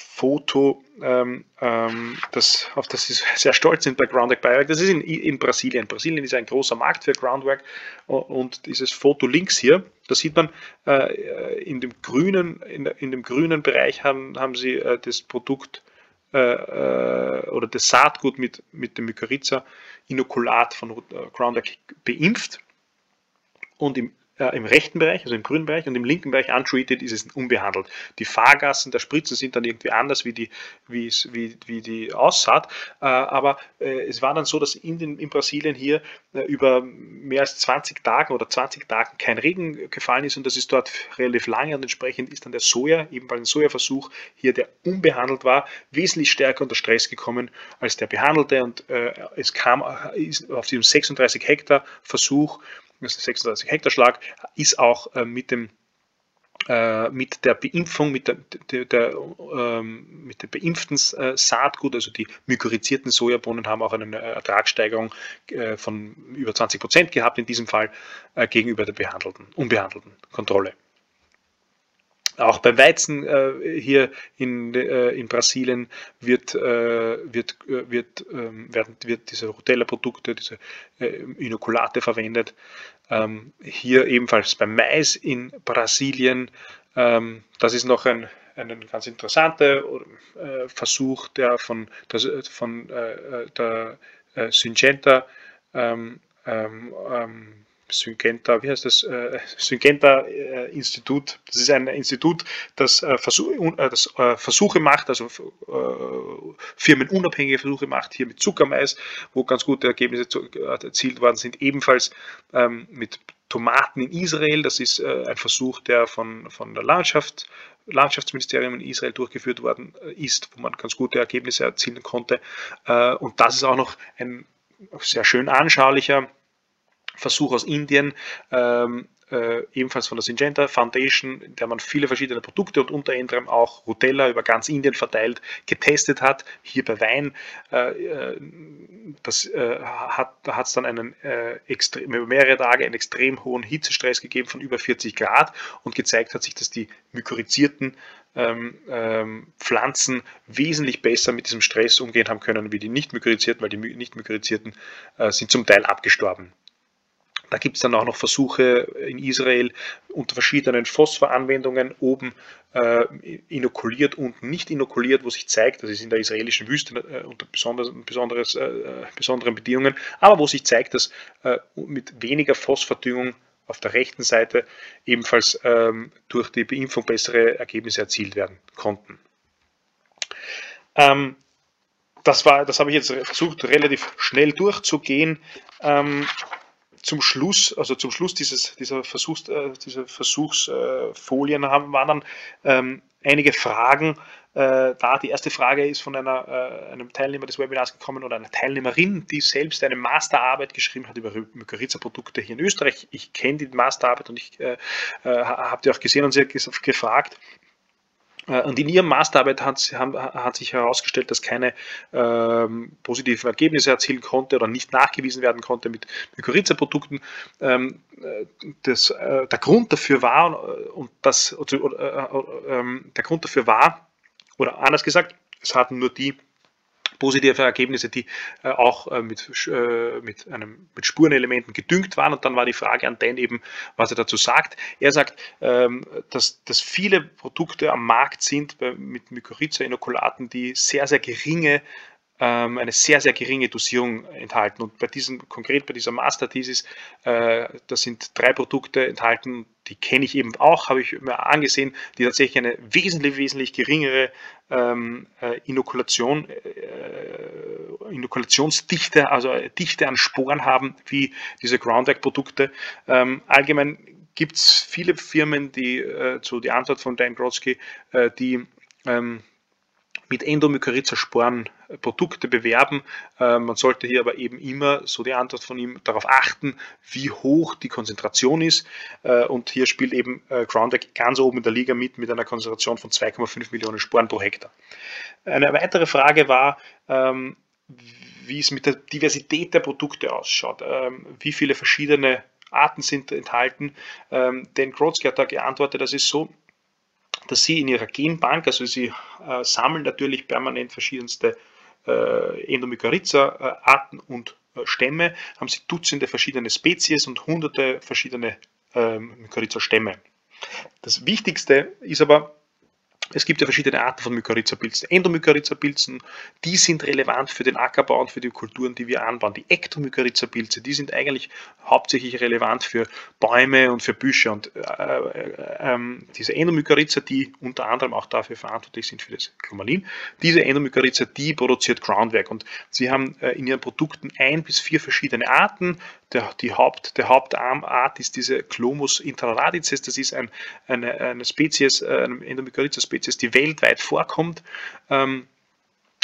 Foto, ähm, ähm, das, auf das sie sehr stolz sind bei Groundwork Biowork. Das ist in, in, Brasilien. Brasilien ist ein großer Markt für Groundwork und dieses Foto links hier, da sieht man äh, in, dem grünen, in, in, dem grünen Bereich haben, haben sie äh, das Produkt äh, äh oder das Saatgut mit, mit dem Mykorrhiza Inokulat von äh, Groundwork beimpft und im äh, im rechten Bereich, also im grünen Bereich, und im linken Bereich untreated ist es unbehandelt. Die Fahrgassen der Spritzen sind dann irgendwie anders, wie die, wie, wie, wie die Aussaat. Äh, aber äh, es war dann so, dass in, den, in Brasilien hier äh, über mehr als 20 Tagen oder 20 Tagen kein Regen gefallen ist und das ist dort relativ lange und entsprechend ist dann der Soja, ebenfalls ein Sojaversuch hier, der unbehandelt war, wesentlich stärker unter Stress gekommen als der behandelte und äh, es kam auf diesem 36 Hektar Versuch 36 Hektar Schlag, ist auch äh, mit dem äh, mit der Beimpfung, mit der, der, der ähm, mit dem beimpften äh, Saatgut, also die mykorrhizierten Sojabohnen haben auch eine Ertragssteigerung äh, von über 20 Prozent gehabt in diesem Fall äh, gegenüber der behandelten, unbehandelten Kontrolle. Auch beim Weizen äh, hier in, äh, in Brasilien wird, äh, wird, äh, wird, ähm, werden, wird diese Rotella-Produkte, diese äh, Inokulate verwendet. Ähm, hier ebenfalls beim Mais in Brasilien. Ähm, das ist noch ein, ein ganz interessanter äh, Versuch, der von, das, von der Syngenta ähm, ähm, ähm Syngenta, wie heißt das? Äh, Syngenta äh, Institut. Das ist ein Institut, das, äh, Versuche macht, also firmenunabhängige Versuche macht, hier mit Zuckermais, wo ganz gute Ergebnisse erzielt worden sind, ebenfalls ähm, mit Tomaten in Israel. Das ist ein Versuch, der von, von der Landschaft, Landschaftsministerium in Israel durchgeführt worden ist, wo man ganz gute Ergebnisse erzielen konnte. und das ist auch noch ein sehr schön anschaulicher Versuch aus Indien, ähm, äh, ebenfalls von der Syngenta Foundation, in der man viele verschiedene Produkte und unter anderem auch Rutella über ganz Indien verteilt getestet hat. Hier bei Wein, äh, äh das äh, hat es dann einen äh, extrem, über mehrere Tage einen extrem hohen Hitzestress gegeben von über 40 Grad und gezeigt hat sich, dass die mykorrhizierten ähm, ähm, Pflanzen wesentlich besser mit diesem Stress umgehen haben können wie die nicht mykorrhizierten, weil die nicht mykorrhizierten äh, sind zum Teil abgestorben. Da gibt es dann auch noch Versuche in Israel unter verschiedenen Phosphoranwendungen oben äh, inokuliert, unten nicht inokuliert, wo sich zeigt, das ist in der israelischen Wüste äh, unter besonders, äh, besonderen Bedingungen, aber wo sich zeigt, dass äh, mit weniger Phosphordüngung auf der rechten Seite ebenfalls ähm, durch die Beimpfung bessere Ergebnisse erzielt werden konnten. Ähm, das, war, das habe ich jetzt versucht, relativ schnell durchzugehen. Ähm, zum Schluss, also zum Schluss dieses, dieser, Versuchs, äh, dieser Versuchsfolien haben, waren dann ähm, einige Fragen äh, da. Die erste Frage ist von einer, äh, einem Teilnehmer des Webinars gekommen oder einer Teilnehmerin, die selbst eine Masterarbeit geschrieben hat über Mykorrhiza-Produkte hier in Österreich. Ich kenne die Masterarbeit und ich äh, äh, habe die auch gesehen und sie hat gefragt, und in ihrem Masterarbeit hat, hat, sich herausgestellt, dass keine ähm, positiven Ergebnisse erzielen konnte oder nicht nachgewiesen werden konnte mit Mykorrhiza-Produkten. Ähm, äh, äh, der Grund dafür war, und das, äh, äh, ähm, der Grund dafür war, oder anders gesagt, es hatten nur die positive Ergebnisse, die äh, auch äh, mit, äh, mit, einem, mit Spurenelementen gedüngt waren. Und dann war die Frage an Dan eben, was er dazu sagt. Er sagt, ähm, dass, dass viele Produkte am Markt sind bei, mit Mykorrhiza-Inokulaten, die sehr, sehr geringe ähm, eine sehr, sehr geringe Dosierung enthalten. Und bei diesem, konkret bei dieser Master-Thesis, äh, da sind drei Produkte enthalten, die kenne ich eben auch, habe ich mir angesehen, die tatsächlich eine wesentlich, wesentlich geringere ähm, äh, Inokulation, äh, Inokulationsdichte, also Dichte an Sporen haben, wie diese Groundwork-Produkte. Ähm, allgemein gibt es viele Firmen, die, äh, so die Antwort von Dan Grotzky, äh, die ähm, mit Endomykorrhiza-Sporen Produkte bewerben. Äh, man sollte hier aber eben immer, so die Antwort von ihm, darauf achten, wie hoch die Konzentration ist. Äh, und hier spielt eben äh, Groundwork ganz oben in der Liga mit, mit einer Konzentration von 2,5 Millionen Sporen pro Hektar. Eine weitere Frage war, ähm, wie es mit der Diversität der Produkte ausschaut, ähm, wie viele verschiedene Arten sind enthalten. Ähm, denn Grotzky hat da geantwortet, das ist so, dass sie in ihrer Genbank, also sie äh, sammeln natürlich permanent verschiedenste äh, Endomykorrhiza-Arten und äh, Stämme, haben sie Dutzende verschiedene Spezies und hunderte verschiedene äh, Mykorrhiza-Stämme. Das Wichtigste ist aber, es gibt ja verschiedene Arten von Mykorrhiza-Pilzen. Endomykorrhiza-Pilzen, die sind relevant für den Ackerbau und für die Kulturen, die wir anbauen. Die Ektomykorrhiza-Pilze, die sind eigentlich hauptsächlich relevant für Bäume und für Büsche. Und äh, äh, äh, diese Endomykorrhiza, die unter anderem auch dafür verantwortlich sind für das Chromalin, diese Endomykorrhiza, die produziert Groundwork. Und sie haben äh, in ihren Produkten ein bis vier verschiedene Arten. Der, die Haupt, der Hauptarmart ist diese Chlomus intraradices. Das ist ein, eine, eine Spezies, eine Endomykorrhiza-Spezies, die weltweit vorkommt. Ähm,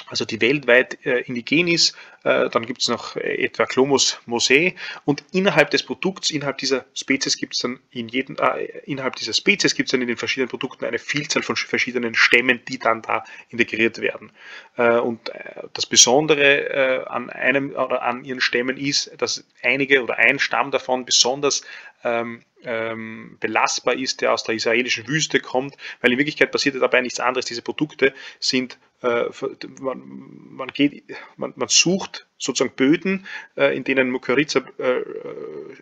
also die weltweit äh, indigen ist. Äh, dann gibt es noch äh, etwa Chlomus mosee und innerhalb des Produkts, innerhalb dieser Spezies gibt es dann in jedem, äh, innerhalb dieser Spezies gibt es dann in den verschiedenen Produkten eine Vielzahl von verschiedenen Stämmen, die dann da integriert werden. Äh, und das Besondere an einem oder an ihren Stämmen ist, dass einige oder ein Stamm davon besonders ähm, ähm, belastbar ist, der aus der israelischen Wüste kommt, weil in Wirklichkeit passiert dabei nichts anderes. Diese Produkte sind äh, man, man, geht, man, man, sucht sozusagen Böden, äh, in denen Mykorrhiza, äh,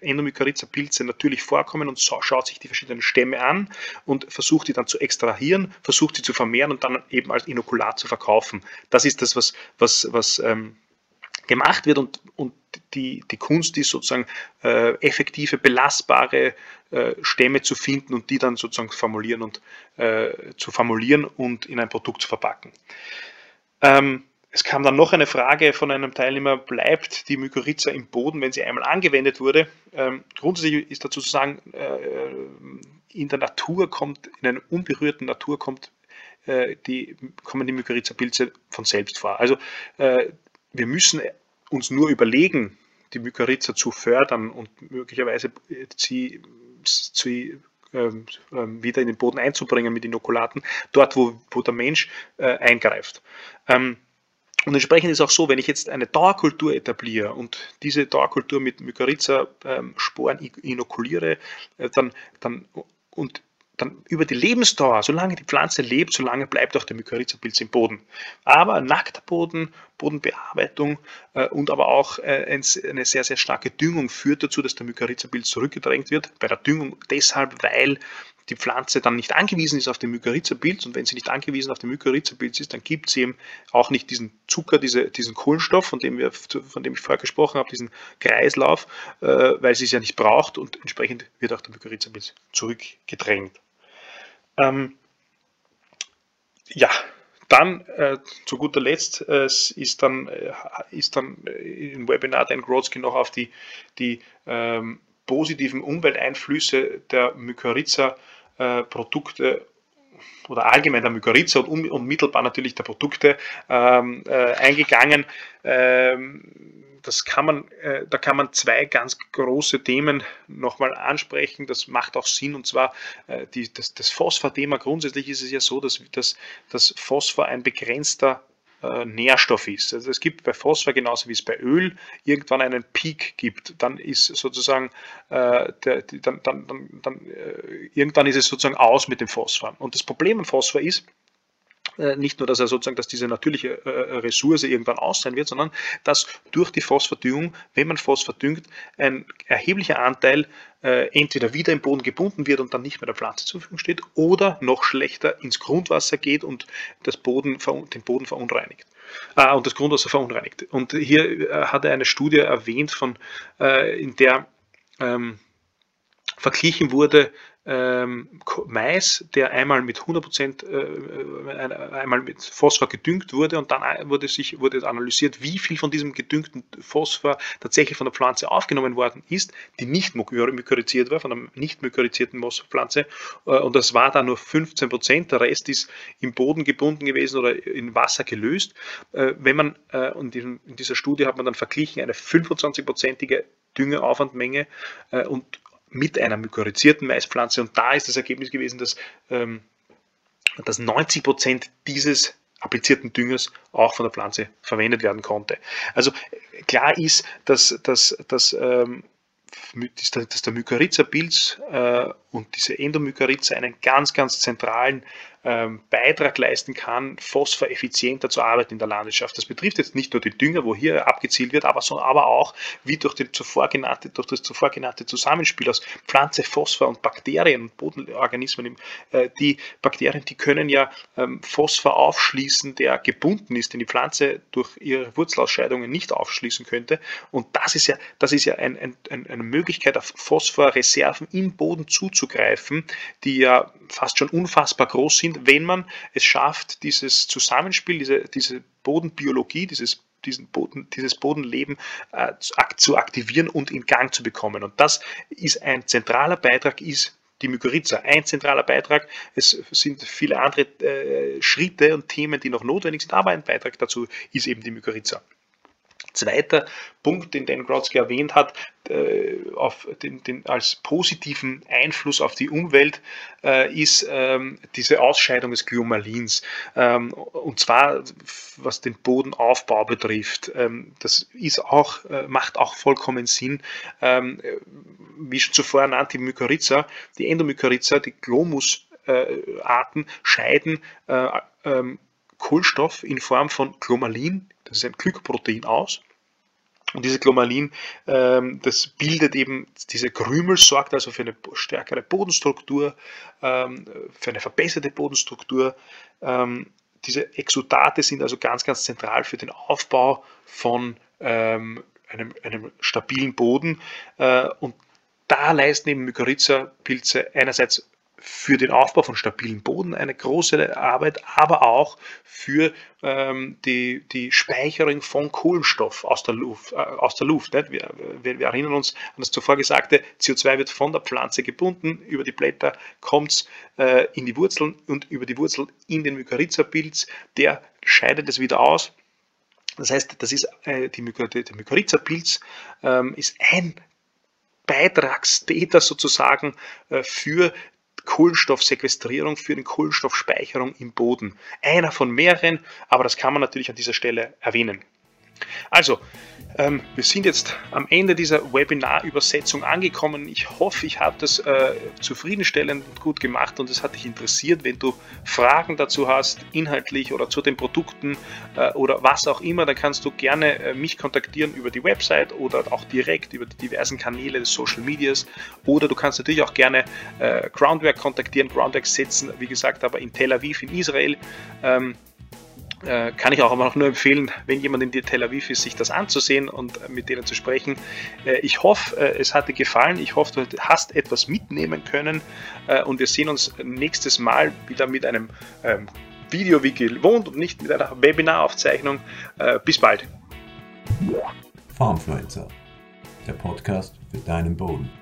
Endomykorrhiza-Pilze natürlich vorkommen und schaut sich die verschiedenen Stämme an und versucht die dann zu extrahieren, versucht sie zu vermehren und dann eben als Inokulat zu verkaufen. Das ist das, was, was, was ähm, gemacht wird und, und die, die Kunst ist sozusagen äh, effektive, belastbare äh, Stämme zu finden und die dann sozusagen formulieren und äh, zu formulieren und in ein Produkt zu verpacken. Ähm, es kam dann noch eine Frage von einem Teilnehmer, bleibt die Mykorrhiza im Boden, wenn sie einmal angewendet wurde? Ähm, grundsätzlich ist dazu zu sagen, äh, in der Natur kommt, in einer unberührten Natur kommt äh, die, kommen die Mykorrhiza-Pilze von selbst vor. Also äh, wir müssen uns nur überlegen, die Mykorrhiza zu fördern und möglicherweise sie, sie ähm, ähm, wieder in den Boden einzubringen mit Inokulaten, dort wo, wo der Mensch äh, eingreift. Ähm, und entsprechend ist auch so, wenn ich jetzt eine Dauerkultur etabliere und diese Dauerkultur mit Mykorrhiza-Sporen ähm, inokuliere, äh, dann, dann und dann über die Lebensdauer, solange die Pflanze lebt, solange bleibt auch der Mykorrhiza-Pilz im Boden. Aber nackter Boden, Bodenbearbeitung äh, und aber auch äh, eine sehr, sehr starke Düngung führt dazu, dass der Mykorrhiza-Pilz zurückgedrängt wird. Bei der Düngung deshalb, weil die Pflanze dann nicht angewiesen ist auf den Mykorrhiza-Pilz und wenn sie nicht angewiesen auf den Mykorrhiza-Pilz ist, dann gibt sie eben auch nicht diesen Zucker, diese, diesen Kohlenstoff, von dem, wir, von dem ich vorher gesprochen habe, diesen Kreislauf, äh, weil sie es ja nicht braucht und entsprechend wird auch der Mykorrhiza-Pilz zurückgedrängt. Ähm, ja, dann äh, zu guter Letzt äh, ist dann, äh, ist dann im Webinar Dan Grodzki noch auf die, die ähm, positiven Umwelteinflüsse der Mykorrhiza-Produkte oder allgemein der Mykorrhiza und unmittelbar natürlich der Produkte ähm, äh, eingegangen. Ähm, das kann man, äh, da kann man zwei ganz große Themen nochmal ansprechen. Das macht auch Sinn und zwar äh, die, das, das Phosphor-Thema. Grundsätzlich ist es ja so, dass, dass, dass Phosphor ein begrenzter äh, Nährstoff ist. Also es gibt bei Phosphor genauso wie es bei Öl irgendwann einen Peak gibt. Dann ist sozusagen äh, der, die, dann, dann, dann, dann äh, irgendwann ist es sozusagen aus mit dem Phosphor. Und das Problem am Phosphor ist, nicht nur, dass er sozusagen, dass diese natürliche äh, Ressource irgendwann aus sein wird, sondern dass durch die Phosphordüngung, wenn man Phosphor düngt, ein erheblicher Anteil äh, entweder wieder im Boden gebunden wird und dann nicht mehr der Pflanze zur Verfügung steht oder noch schlechter ins Grundwasser geht und das Boden, den Boden verunreinigt. Ah, und das Grundwasser verunreinigt. Und hier hat er eine Studie erwähnt, von, in der ähm, verglichen wurde ähm, Mais, der einmal mit 100% äh, einmal mit Phosphor gedüngt wurde und dann wurde sich wurde analysiert, wie viel von diesem gedüngten Phosphor tatsächlich von der Pflanze aufgenommen worden ist, die nicht mykorrhiziert war, von der nicht mykorrhizierten Pflanze äh, und das war dann nur 15%, der Rest ist im Boden gebunden gewesen oder in Wasser gelöst. Äh, wenn man äh, und in, dieser Studie hat man dann verglichen eine 25-prozentige Düngeaufwandmenge äh, und mit einer mykorrhizierten Maispflanze. Und da ist das Ergebnis gewesen, dass, ähm, dass 90 Prozent dieses applizierten Düngers auch von der Pflanze verwendet werden konnte. Also klar ist, dass, dass, dass, ähm, dass der Mykorrhiza-Pilz äh, und diese Endomykorrhiza einen ganz, ganz zentralen ähm, Beitrag leisten kann, phosphoreffizienter zu arbeiten in der Landwirtschaft. Das betrifft jetzt nicht nur die Dünger, wo hier abgezielt wird, aber, so, aber auch wie durch, den zuvor genannte, durch das zuvor genannte Zusammenspiel aus Pflanze, Phosphor und Bakterien und Bodenorganismen. Äh, die Bakterien, die können ja ähm, Phosphor aufschließen, der gebunden ist, den die Pflanze durch ihre Wurzelausscheidungen nicht aufschließen könnte. Und das ist ja, das ist ja ein, ein, eine Möglichkeit, auf Phosphorreserven im Boden zuzugreifen, die ja fast schon unfassbar groß sind sind, wenn man es schafft, dieses Zusammenspiel, diese, diese Bodenbiologie, dieses diesen Boden, dieses Bodenleben äh, zu aktivieren und in Gang zu bekommen. Und das ist ein zentraler Beitrag, ist die Mykorrhiza. Ein zentraler Beitrag. Es sind viele andere äh, Schritte und Themen, die noch notwendig sind, aber ein Beitrag dazu ist eben die Mykorrhiza. Zweiter Punkt, den Dan Grotzky erwähnt hat, äh, auf den, den, als positiven Einfluss auf die Umwelt, äh, ist ähm, diese Ausscheidung des Glyomalins. Ähm, und zwar, was den Bodenaufbau betrifft. Ähm, das ist auch, äh, macht auch vollkommen Sinn. Ähm, wie schon zuvor ernannt, die Mykorrhiza, die Endomykorrhiza, die Glomus-Arten scheiden äh, ähm, Kohlenstoff in Form von Glomalin das ist ein Glykoprotein aus. Und dieses Glomalin, ähm, das bildet eben diese Krümel, sorgt also für eine stärkere Bodenstruktur, ähm, für eine verbesserte Bodenstruktur. Ähm, diese Exudate sind also ganz, ganz zentral für den Aufbau von einem, einem, stabilen Boden. Äh, und da leisten eben Mykorrhiza-Pilze einerseits für den Aufbau von stabilen Boden eine große Arbeit, aber auch für ähm, die, die Speicherung von Kohlenstoff aus der Luft. Äh, aus der Luft wir, wir, wir, erinnern uns an das zuvor gesagte, CO2 wird von der Pflanze gebunden, über die Blätter kommt es äh, in die Wurzeln und über die Wurzel in den Mykorrhiza-Pilz, der scheidet es wieder aus. Das heißt, das ist äh, die der Mykorrhiza-Pilz ähm, ist ein Beitragstäter sozusagen äh, für Kohlenstoffsequestrierung für die Kohlenstoffspeicherung im Boden. Einer von mehreren, aber das kann man natürlich an dieser Stelle erwähnen. Also, ähm, wir sind jetzt am Ende dieser Webinar-Übersetzung angekommen. Ich hoffe, ich habe das äh, zufriedenstellend und gut gemacht und es hat dich interessiert. Wenn du Fragen dazu hast, inhaltlich oder zu den Produkten äh, oder was auch immer, dann kannst du gerne äh, mich kontaktieren über die Website oder auch direkt über die diversen Kanäle des Social Medias. Oder du kannst natürlich auch gerne äh, Groundwork kontaktieren. Groundwork setzen, wie gesagt, aber in Tel Aviv in Israel. Ähm, äh, kann ich auch immer noch nur empfehlen, wenn jemand in Tel Aviv ist, sich das anzusehen und mit denen zu sprechen. Äh, ich hoffe, äh, es hat dir gefallen. Ich hoffe, du hast etwas mitnehmen können und wir sehen uns nächstes Mal wieder mit einem ähm, Video wie gewohnt und nicht mit einer Webinaraufzeichnung. Bis bald. Farmfluencer, der Podcast für deinen Boden.